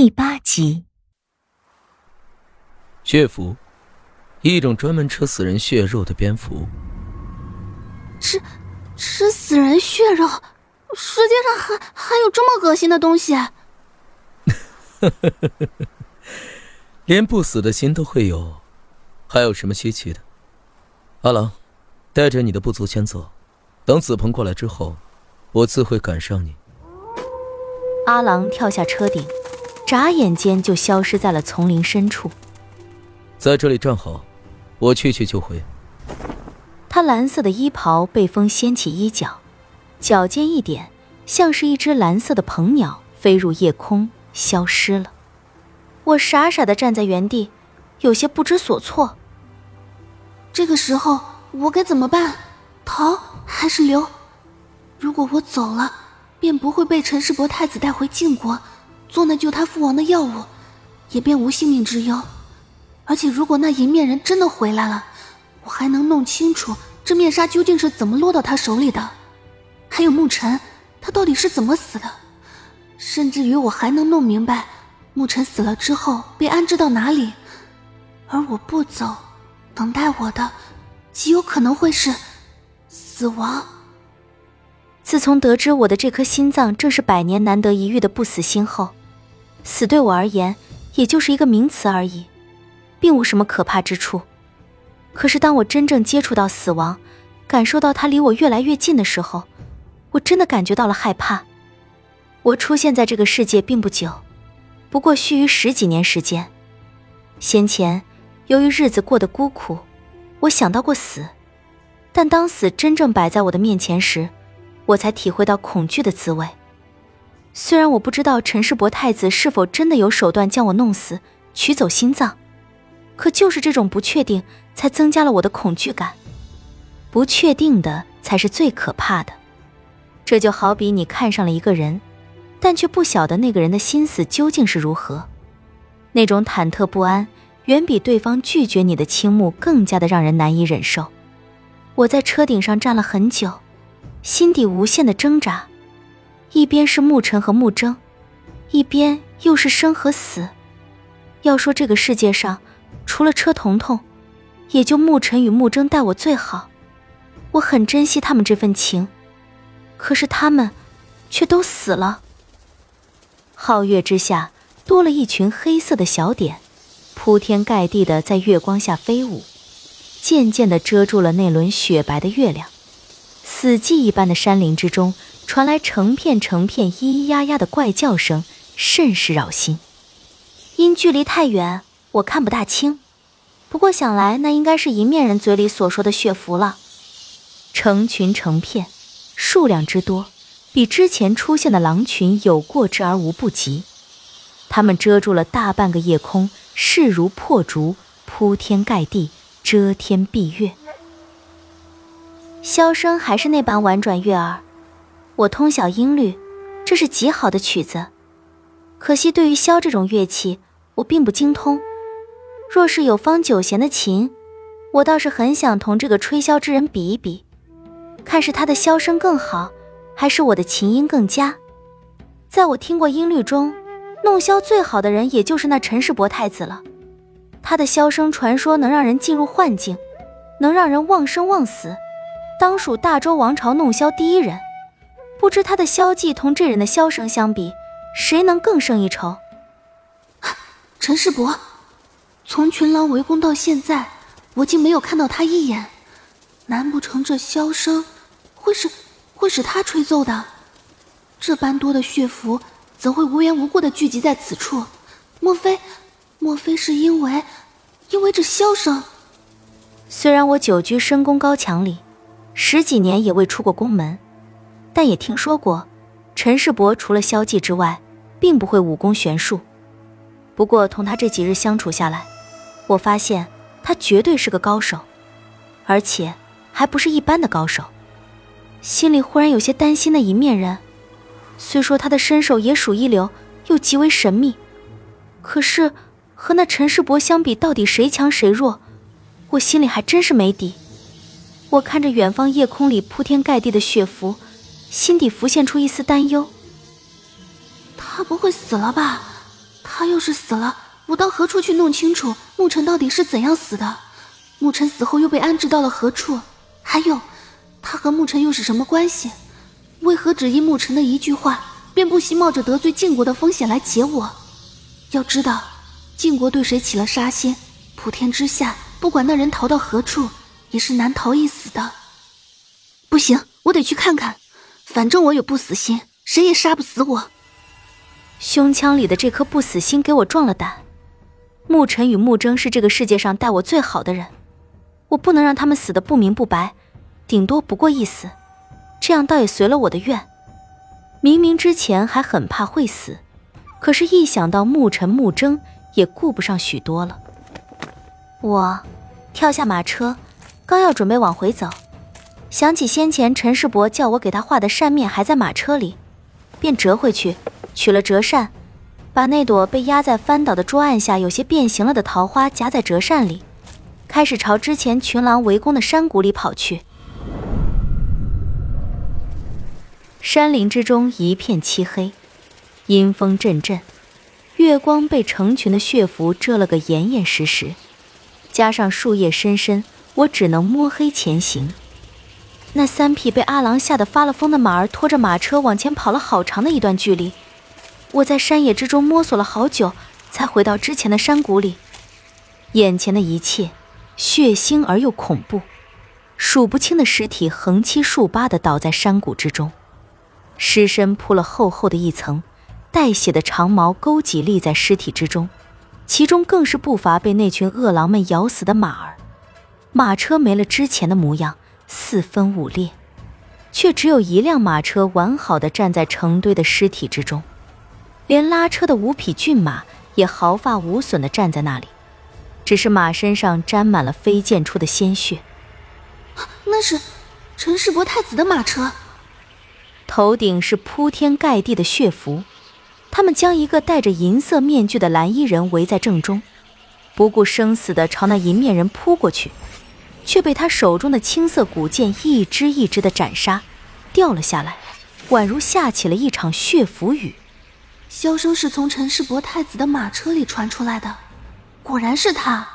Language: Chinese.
第八集。血符，一种专门吃死人血肉的蝙蝠。吃，吃死人血肉？世界上还还有这么恶心的东西？连不死的心都会有，还有什么稀奇的？阿郎，带着你的部族先走，等子鹏过来之后，我自会赶上你。阿郎跳下车顶，眨眼间就消失在了丛林深处。在这里站好，我去去就回。他蓝色的衣袍被风掀起衣角，脚尖一点，像是一只蓝色的鹏鸟飞入夜空，消失了。我傻傻的站在原地，有些不知所措。这个时候我该怎么办？逃还是留？如果我走了，便不会被陈世伯太子带回晋国，做那救他父王的药物，也便无性命之忧。而且，如果那银面人真的回来了，我还能弄清楚这面纱究竟是怎么落到他手里的，还有沐尘，他到底是怎么死的？甚至于，我还能弄明白，沐尘死了之后被安置到哪里。而我不走，等待我的，极有可能会是死亡。自从得知我的这颗心脏正是百年难得一遇的不死心后，死对我而言也就是一个名词而已，并无什么可怕之处。可是当我真正接触到死亡，感受到它离我越来越近的时候，我真的感觉到了害怕。我出现在这个世界并不久，不过须臾十几年时间。先前由于日子过得孤苦，我想到过死，但当死真正摆在我的面前时，我才体会到恐惧的滋味。虽然我不知道陈世伯太子是否真的有手段将我弄死，取走心脏，可就是这种不确定，才增加了我的恐惧感。不确定的才是最可怕的。这就好比你看上了一个人，但却不晓得那个人的心思究竟是如何，那种忐忑不安，远比对方拒绝你的倾慕更加的让人难以忍受。我在车顶上站了很久。心底无限的挣扎，一边是沐尘和沐征，一边又是生和死。要说这个世界上，除了车彤彤，也就沐尘与沐征待我最好，我很珍惜他们这份情。可是他们，却都死了。皓月之下，多了一群黑色的小点，铺天盖地的在月光下飞舞，渐渐的遮住了那轮雪白的月亮。死寂一般的山林之中，传来成片成片咿咿呀呀的怪叫声，甚是扰心。因距离太远，我看不大清。不过想来，那应该是银面人嘴里所说的血符了。成群成片，数量之多，比之前出现的狼群有过之而无不及。它们遮住了大半个夜空，势如破竹，铺天盖地，遮天蔽月。箫声还是那般婉转悦耳，我通晓音律，这是极好的曲子。可惜对于箫这种乐器，我并不精通。若是有方九弦的琴，我倒是很想同这个吹箫之人比一比，看是他的箫声更好，还是我的琴音更佳。在我听过音律中，弄箫最好的人也就是那陈世伯太子了。他的箫声传说能让人进入幻境，能让人忘生忘死。当属大周王朝弄箫第一人，不知他的箫技同这人的箫声相比，谁能更胜一筹？陈世伯，从群狼围攻到现在，我竟没有看到他一眼，难不成这箫声会是会是他吹奏的？这般多的血符，怎会无缘无故的聚集在此处？莫非，莫非是因为，因为这箫声？虽然我久居深宫高墙里。十几年也未出过宫门，但也听说过，陈世伯除了消技之外，并不会武功玄术。不过同他这几日相处下来，我发现他绝对是个高手，而且还不是一般的高手。心里忽然有些担心那一面人，虽说他的身手也属一流，又极为神秘，可是和那陈世伯相比，到底谁强谁弱，我心里还真是没底。我看着远方夜空里铺天盖地的血符，心底浮现出一丝担忧。他不会死了吧？他要是死了，我到何处去弄清楚沐尘到底是怎样死的？沐尘死后又被安置到了何处？还有，他和沐尘又是什么关系？为何只因沐尘的一句话，便不惜冒着得罪晋国的风险来劫我？要知道，晋国对谁起了杀心，普天之下，不管那人逃到何处，也是难逃一死的。不行，我得去看看。反正我有不死心，谁也杀不死我。胸腔里的这颗不死心给我壮了胆。沐尘与沐征是这个世界上待我最好的人，我不能让他们死的不明不白，顶多不过一死，这样倒也随了我的愿。明明之前还很怕会死，可是，一想到沐尘、沐征，也顾不上许多了。我跳下马车，刚要准备往回走。想起先前陈世伯叫我给他画的扇面还在马车里，便折回去取了折扇，把那朵被压在翻倒的桌案下有些变形了的桃花夹在折扇里，开始朝之前群狼围攻的山谷里跑去。山林之中一片漆黑，阴风阵阵，月光被成群的血符遮了个严严实实，加上树叶深深，我只能摸黑前行。那三匹被阿郎吓得发了疯的马儿拖着马车往前跑了好长的一段距离，我在山野之中摸索了好久，才回到之前的山谷里。眼前的一切血腥而又恐怖，数不清的尸体横七竖八地倒在山谷之中，尸身铺了厚厚的一层，带血的长毛勾脊立在尸体之中，其中更是不乏被那群恶狼们咬死的马儿。马车没了之前的模样。四分五裂，却只有一辆马车完好的站在成堆的尸体之中，连拉车的五匹骏马也毫发无损的站在那里，只是马身上沾满了飞溅出的鲜血。那是陈世伯太子的马车，头顶是铺天盖地的血符，他们将一个戴着银色面具的蓝衣人围在正中，不顾生死的朝那银面人扑过去。却被他手中的青色古剑一支一支的斩杀，掉了下来，宛如下起了一场血符雨。箫声是从陈世伯太子的马车里传出来的，果然是他。